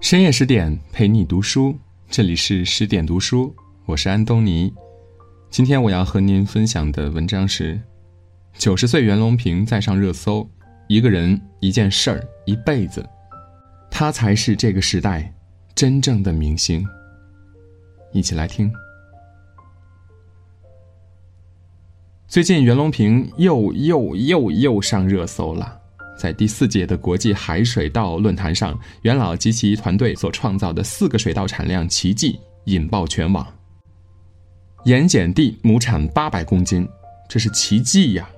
深夜十点陪你读书，这里是十点读书，我是安东尼。今天我要和您分享的文章是：九十岁袁隆平再上热搜，一个人一件事儿一辈子，他才是这个时代真正的明星。一起来听。最近袁隆平又又又又上热搜了。在第四届的国际海水稻论坛上，袁老及其团队所创造的四个水稻产量奇迹引爆全网。盐碱地亩产八百公斤，这是奇迹呀！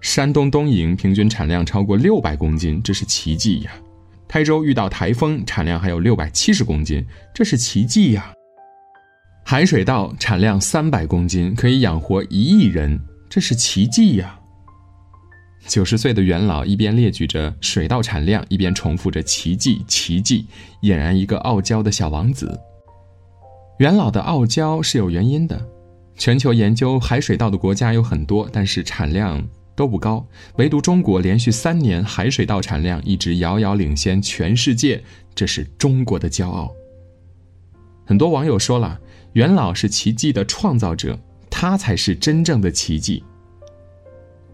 山东东营平均产量超过六百公斤，这是奇迹呀！台州遇到台风，产量还有六百七十公斤，这是奇迹呀！海水稻产量三百公斤，可以养活一亿人，这是奇迹呀！九十岁的袁老一边列举着水稻产量，一边重复着“奇迹，奇迹”，俨然一个傲娇的小王子。袁老的傲娇是有原因的。全球研究海水稻的国家有很多，但是产量都不高，唯独中国连续三年海水稻产量一直遥遥领先全世界，这是中国的骄傲。很多网友说了，袁老是奇迹的创造者，他才是真正的奇迹。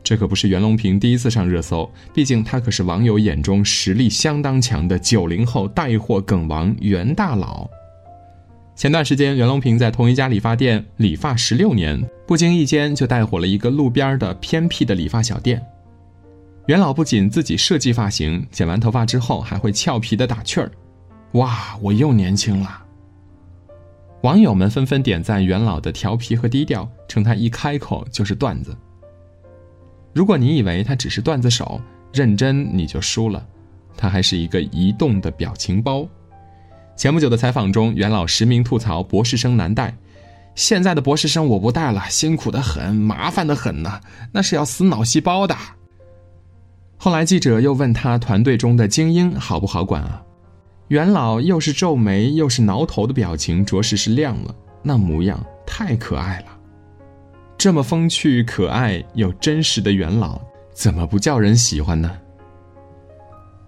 这可不是袁隆平第一次上热搜，毕竟他可是网友眼中实力相当强的九零后带货梗王袁大佬。前段时间，袁隆平在同一家理发店理发十六年，不经意间就带火了一个路边的偏僻的理发小店。袁老不仅自己设计发型，剪完头发之后还会俏皮的打趣儿：“哇，我又年轻了。”网友们纷纷点赞袁老的调皮和低调，称他一开口就是段子。如果你以为他只是段子手，认真你就输了，他还是一个移动的表情包。前不久的采访中，袁老实名吐槽博士生难带，现在的博士生我不带了，辛苦的很，麻烦的很呢，那是要死脑细胞的。后来记者又问他团队中的精英好不好管啊？袁老又是皱眉又是挠头的表情，着实是亮了，那模样太可爱了。这么风趣、可爱又真实的元老，怎么不叫人喜欢呢？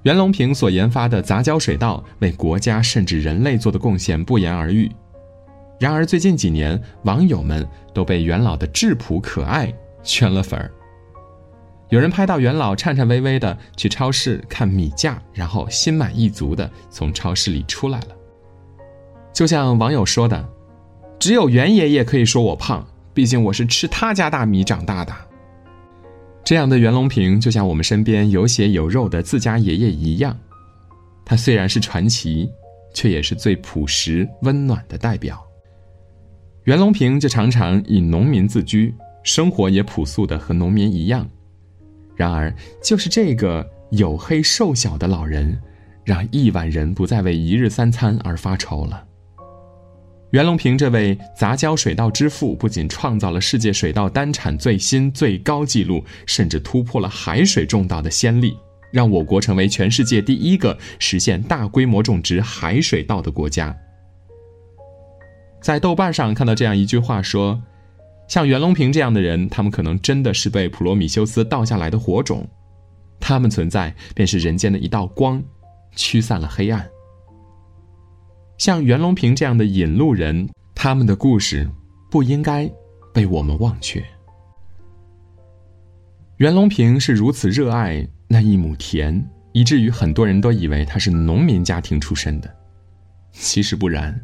袁隆平所研发的杂交水稻，为国家甚至人类做的贡献不言而喻。然而最近几年，网友们都被袁老的质朴可爱圈了粉儿。有人拍到袁老颤颤巍巍的去超市看米价，然后心满意足的从超市里出来了。就像网友说的：“只有袁爷爷可以说我胖。”毕竟我是吃他家大米长大的，这样的袁隆平就像我们身边有血有肉的自家爷爷一样，他虽然是传奇，却也是最朴实温暖的代表。袁隆平就常常以农民自居，生活也朴素的和农民一样。然而，就是这个黝黑瘦小的老人，让亿万人不再为一日三餐而发愁了。袁隆平这位杂交水稻之父，不仅创造了世界水稻单产最新最高纪录，甚至突破了海水种稻的先例，让我国成为全世界第一个实现大规模种植海水稻的国家。在豆瓣上看到这样一句话说：“像袁隆平这样的人，他们可能真的是被普罗米修斯倒下来的火种，他们存在便是人间的一道光，驱散了黑暗。”像袁隆平这样的引路人，他们的故事不应该被我们忘却。袁隆平是如此热爱那一亩田，以至于很多人都以为他是农民家庭出身的。其实不然，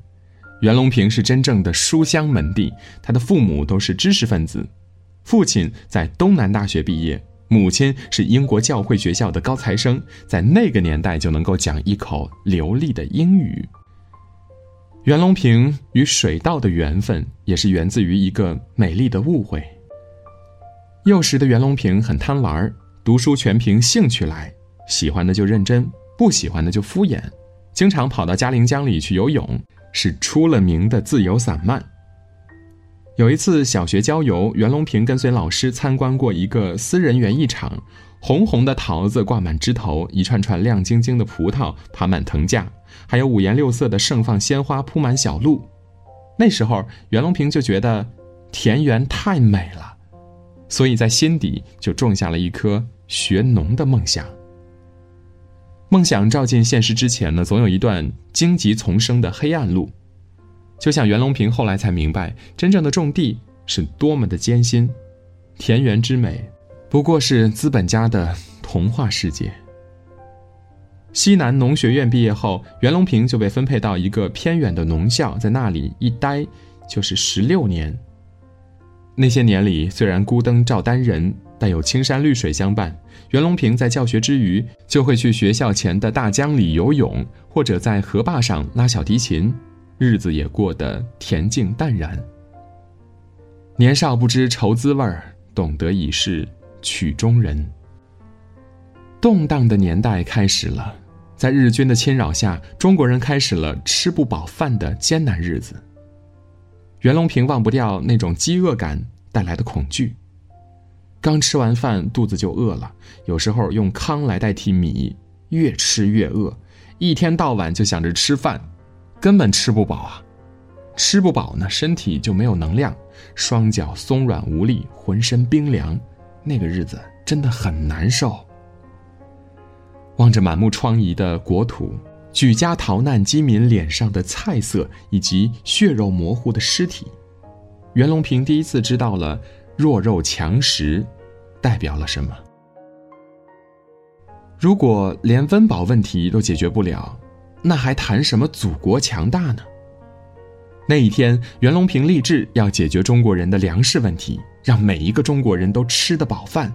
袁隆平是真正的书香门第，他的父母都是知识分子，父亲在东南大学毕业，母亲是英国教会学校的高材生，在那个年代就能够讲一口流利的英语。袁隆平与水稻的缘分，也是源自于一个美丽的误会。幼时的袁隆平很贪玩，读书全凭兴趣来，喜欢的就认真，不喜欢的就敷衍，经常跑到嘉陵江里去游泳，是出了名的自由散漫。有一次小学郊游，袁隆平跟随老师参观过一个私人园艺场，红红的桃子挂满枝头，一串串亮晶晶的葡萄爬满藤架。还有五颜六色的盛放鲜花铺满小路，那时候袁隆平就觉得田园太美了，所以在心底就种下了一颗学农的梦想。梦想照进现实之前呢，总有一段荆棘丛生的黑暗路。就像袁隆平后来才明白，真正的种地是多么的艰辛，田园之美，不过是资本家的童话世界。西南农学院毕业后，袁隆平就被分配到一个偏远的农校，在那里一待就是十六年。那些年里，虽然孤灯照单人，但有青山绿水相伴。袁隆平在教学之余，就会去学校前的大江里游泳，或者在河坝上拉小提琴，日子也过得恬静淡然。年少不知愁滋味儿，懂得已是曲中人。动荡的年代开始了，在日军的侵扰下，中国人开始了吃不饱饭的艰难日子。袁隆平忘不掉那种饥饿感带来的恐惧。刚吃完饭，肚子就饿了，有时候用糠来代替米，越吃越饿，一天到晚就想着吃饭，根本吃不饱啊！吃不饱呢，身体就没有能量，双脚松软无力，浑身冰凉，那个日子真的很难受。望着满目疮痍的国土，举家逃难饥民脸上的菜色，以及血肉模糊的尸体，袁隆平第一次知道了弱肉强食代表了什么。如果连温饱问题都解决不了，那还谈什么祖国强大呢？那一天，袁隆平立志要解决中国人的粮食问题，让每一个中国人都吃得饱饭，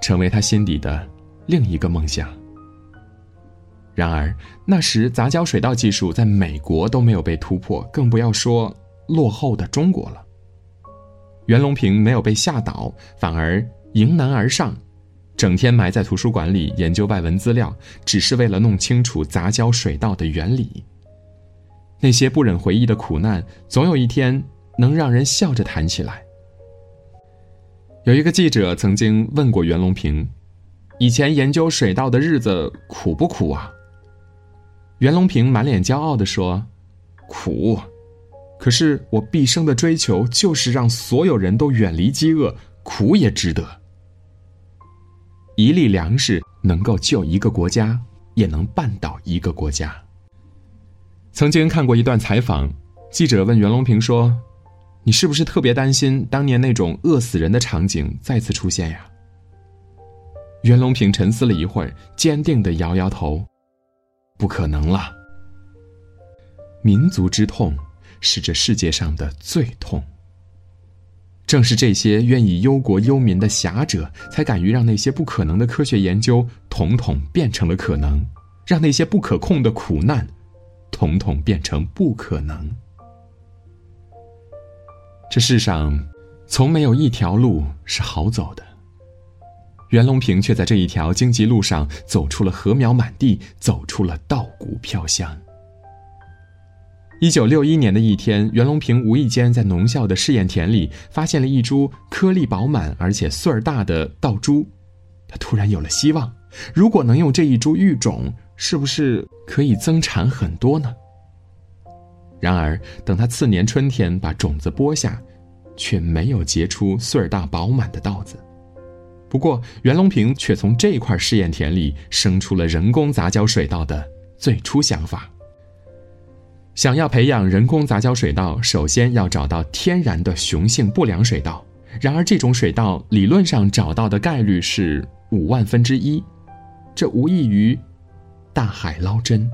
成为他心底的另一个梦想。然而，那时杂交水稻技术在美国都没有被突破，更不要说落后的中国了。袁隆平没有被吓倒，反而迎难而上，整天埋在图书馆里研究外文资料，只是为了弄清楚杂交水稻的原理。那些不忍回忆的苦难，总有一天能让人笑着谈起来。有一个记者曾经问过袁隆平：“以前研究水稻的日子苦不苦啊？”袁隆平满脸骄傲地说：“苦，可是我毕生的追求就是让所有人都远离饥饿，苦也值得。一粒粮食能够救一个国家，也能绊倒一个国家。”曾经看过一段采访，记者问袁隆平说：“你是不是特别担心当年那种饿死人的场景再次出现呀？”袁隆平沉思了一会儿，坚定地摇摇头。不可能了。民族之痛是这世界上的最痛。正是这些愿意忧国忧民的侠者，才敢于让那些不可能的科学研究统统变成了可能，让那些不可控的苦难统统变成不可能。这世上，从没有一条路是好走的。袁隆平却在这一条荆棘路上走出了禾苗满地，走出了稻谷飘香。一九六一年的一天，袁隆平无意间在农校的试验田里发现了一株颗粒饱满而且穗儿大的稻株，他突然有了希望：如果能用这一株育种，是不是可以增产很多呢？然而，等他次年春天把种子播下，却没有结出穗儿大饱满的稻子。不过，袁隆平却从这块试验田里生出了人工杂交水稻的最初想法。想要培养人工杂交水稻，首先要找到天然的雄性不良水稻。然而，这种水稻理论上找到的概率是五万分之一，这无异于大海捞针。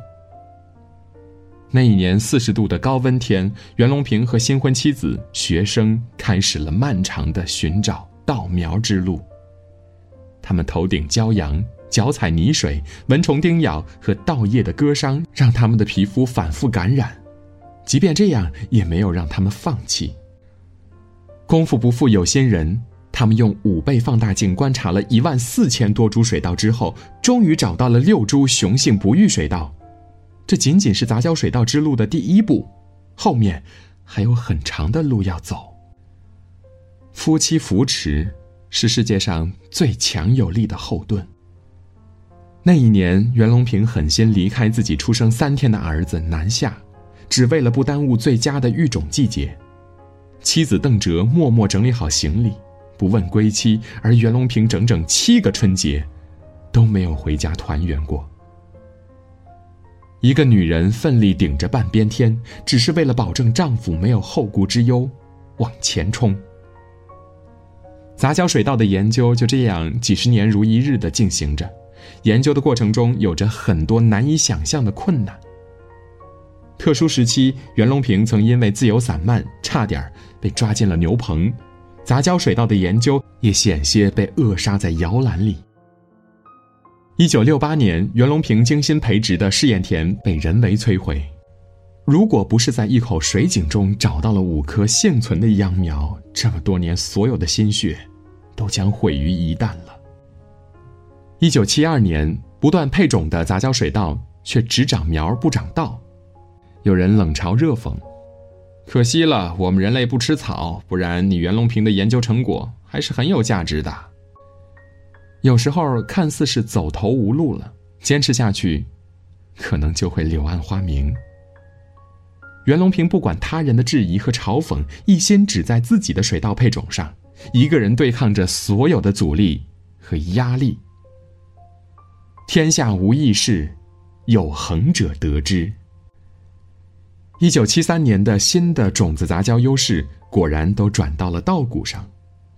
那一年四十度的高温天，袁隆平和新婚妻子、学生开始了漫长的寻找稻苗之路。他们头顶骄阳，脚踩泥水，蚊虫叮咬和稻叶的割伤让他们的皮肤反复感染，即便这样，也没有让他们放弃。功夫不负有心人，他们用五倍放大镜观察了一万四千多株水稻之后，终于找到了六株雄性不育水稻。这仅仅是杂交水稻之路的第一步，后面还有很长的路要走。夫妻扶持。是世界上最强有力的后盾。那一年，袁隆平狠心离开自己出生三天的儿子南下，只为了不耽误最佳的育种季节。妻子邓哲默默整理好行李，不问归期，而袁隆平整整七个春节都没有回家团圆过。一个女人奋力顶着半边天，只是为了保证丈夫没有后顾之忧，往前冲。杂交水稻的研究就这样几十年如一日的进行着，研究的过程中有着很多难以想象的困难。特殊时期，袁隆平曾因为自由散漫，差点被抓进了牛棚，杂交水稻的研究也险些被扼杀在摇篮里。一九六八年，袁隆平精心培植的试验田被人为摧毁。如果不是在一口水井中找到了五棵幸存的秧苗，这么多年所有的心血，都将毁于一旦了。一九七二年，不断配种的杂交水稻却只长苗不长稻，有人冷嘲热讽：“可惜了，我们人类不吃草，不然你袁隆平的研究成果还是很有价值的。”有时候看似是走投无路了，坚持下去，可能就会柳暗花明。袁隆平不管他人的质疑和嘲讽，一心只在自己的水稻配种上，一个人对抗着所有的阻力和压力。天下无易事，有恒者得之。一九七三年的新的种子杂交优势，果然都转到了稻谷上。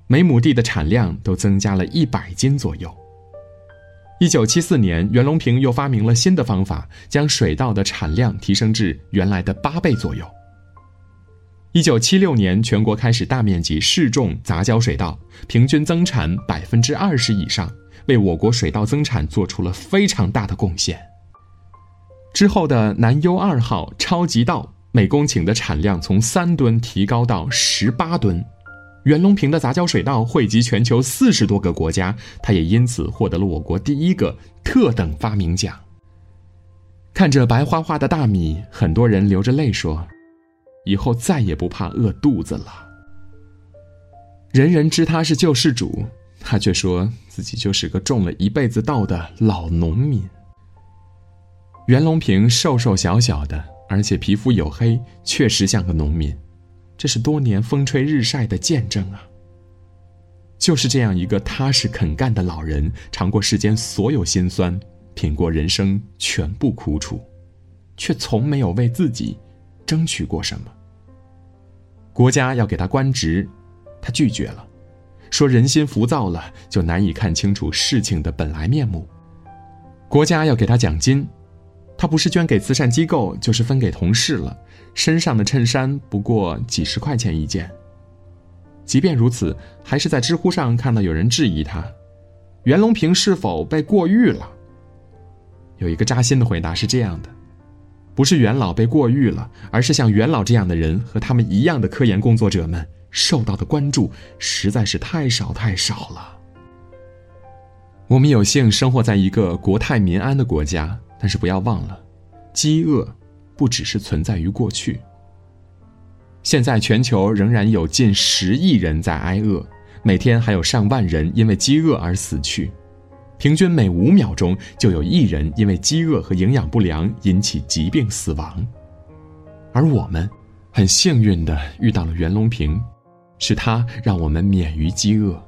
每亩地的产量都增加了一百斤左右。一九七四年，袁隆平又发明了新的方法，将水稻的产量提升至原来的八倍左右。一九七六年，全国开始大面积试种杂交水稻，平均增产百分之二十以上，为我国水稻增产做出了非常大的贡献。之后的南优二号超级稻，每公顷的产量从三吨提高到十八吨。袁隆平的杂交水稻惠及全球四十多个国家，他也因此获得了我国第一个特等发明奖。看着白花花的大米，很多人流着泪说：“以后再也不怕饿肚子了。”人人知他是救世主，他却说自己就是个种了一辈子稻的老农民。袁隆平瘦瘦小小的，而且皮肤黝黑，确实像个农民。这是多年风吹日晒的见证啊！就是这样一个踏实肯干的老人，尝过世间所有辛酸，品过人生全部苦楚，却从没有为自己争取过什么。国家要给他官职，他拒绝了，说人心浮躁了，就难以看清楚事情的本来面目。国家要给他奖金。他不是捐给慈善机构，就是分给同事了。身上的衬衫不过几十块钱一件。即便如此，还是在知乎上看到有人质疑他：袁隆平是否被过誉了？有一个扎心的回答是这样的：不是袁老被过誉了，而是像袁老这样的人和他们一样的科研工作者们受到的关注实在是太少太少了。我们有幸生活在一个国泰民安的国家。但是不要忘了，饥饿不只是存在于过去。现在全球仍然有近十亿人在挨饿，每天还有上万人因为饥饿而死去，平均每五秒钟就有一人因为饥饿和营养不良引起疾病死亡。而我们很幸运的遇到了袁隆平，是他让我们免于饥饿。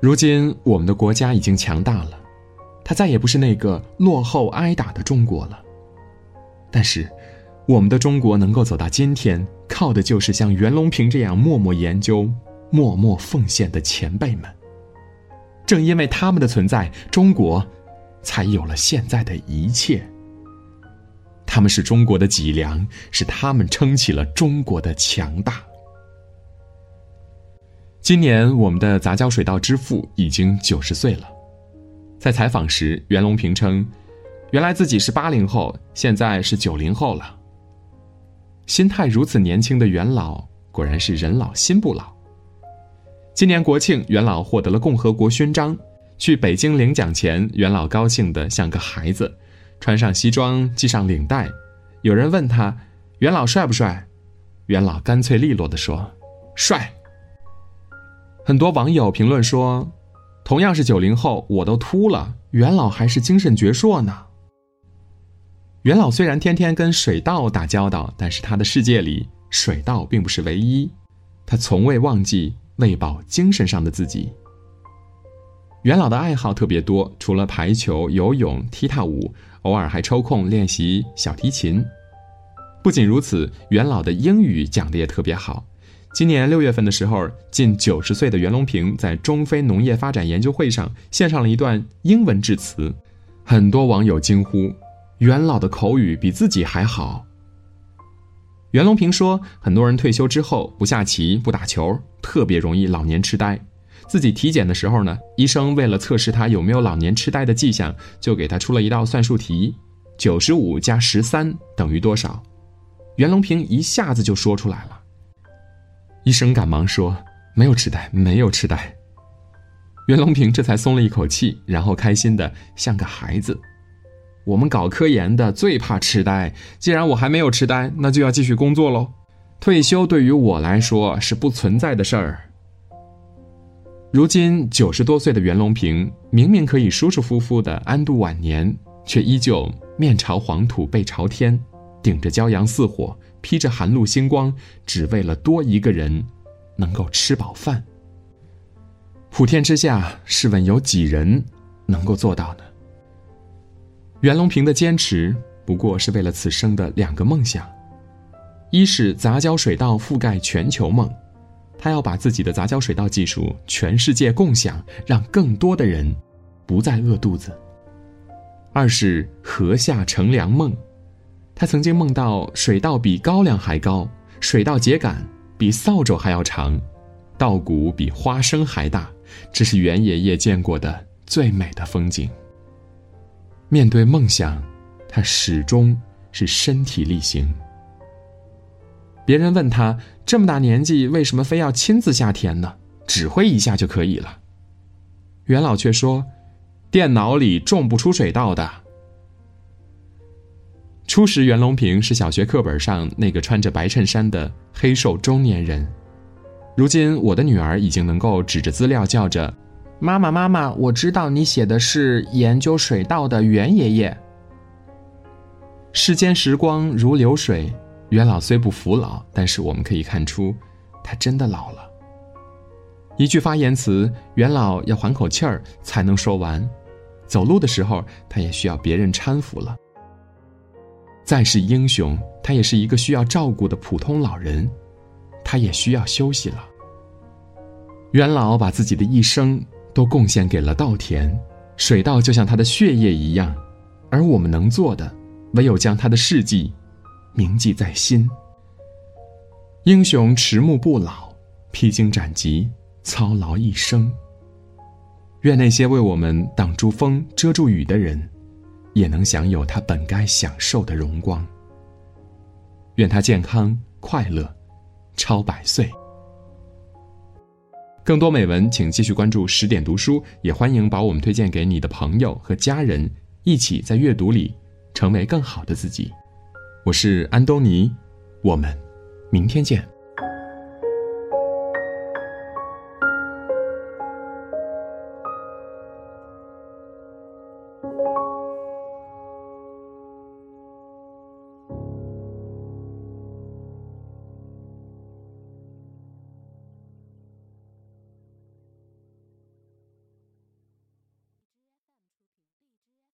如今我们的国家已经强大了。他再也不是那个落后挨打的中国了。但是，我们的中国能够走到今天，靠的就是像袁隆平这样默默研究、默默奉献的前辈们。正因为他们的存在，中国才有了现在的一切。他们是中国的脊梁，是他们撑起了中国的强大。今年，我们的杂交水稻之父已经九十岁了。在采访时，袁隆平称：“原来自己是八零后，现在是九零后了。”心态如此年轻的袁老，果然是人老心不老。今年国庆，袁老获得了共和国勋章。去北京领奖前，袁老高兴得像个孩子，穿上西装，系上领带。有人问他：“袁老帅不帅？”袁老干脆利落地说：“帅。”很多网友评论说。同样是九零后，我都秃了，袁老还是精神矍铄呢。袁老虽然天天跟水稻打交道，但是他的世界里水稻并不是唯一，他从未忘记喂饱精神上的自己。元老的爱好特别多，除了排球、游泳、踢踏舞，偶尔还抽空练习小提琴。不仅如此，元老的英语讲的也特别好。今年六月份的时候，近九十岁的袁隆平在中非农业发展研究会上献上了一段英文致辞，很多网友惊呼：“袁老的口语比自己还好。”袁隆平说：“很多人退休之后不下棋、不打球，特别容易老年痴呆。自己体检的时候呢，医生为了测试他有没有老年痴呆的迹象，就给他出了一道算术题：九十五加十三等于多少？”袁隆平一下子就说出来了。医生赶忙说：“没有痴呆，没有痴呆。”袁隆平这才松了一口气，然后开心的像个孩子。我们搞科研的最怕痴呆，既然我还没有痴呆，那就要继续工作喽。退休对于我来说是不存在的事儿。如今九十多岁的袁隆平，明明可以舒舒服服的安度晚年，却依旧面朝黄土背朝天。顶着骄阳似火，披着寒露星光，只为了多一个人能够吃饱饭。普天之下，试问有几人能够做到呢？袁隆平的坚持不过是为了此生的两个梦想：一是杂交水稻覆盖全球梦，他要把自己的杂交水稻技术全世界共享，让更多的人不再饿肚子；二是禾下乘凉梦。他曾经梦到水稻比高粱还高，水稻秸秆比扫帚还要长，稻谷比花生还大，这是袁爷爷见过的最美的风景。面对梦想，他始终是身体力行。别人问他这么大年纪为什么非要亲自下田呢？指挥一下就可以了。袁老却说：“电脑里种不出水稻的。”初识袁隆平是小学课本上那个穿着白衬衫的黑瘦中年人，如今我的女儿已经能够指着资料叫着：“妈妈，妈妈，我知道你写的是研究水稻的袁爷爷。”世间时光如流水，袁老虽不服老，但是我们可以看出，他真的老了。一句发言词，袁老要缓口气儿才能说完，走路的时候他也需要别人搀扶了。再是英雄，他也是一个需要照顾的普通老人，他也需要休息了。元老把自己的一生都贡献给了稻田，水稻就像他的血液一样，而我们能做的，唯有将他的事迹铭记在心。英雄迟暮不老，披荆斩棘，操劳一生。愿那些为我们挡住风、遮住雨的人。也能享有他本该享受的荣光。愿他健康快乐，超百岁。更多美文，请继续关注十点读书，也欢迎把我们推荐给你的朋友和家人，一起在阅读里成为更好的自己。我是安东尼，我们明天见。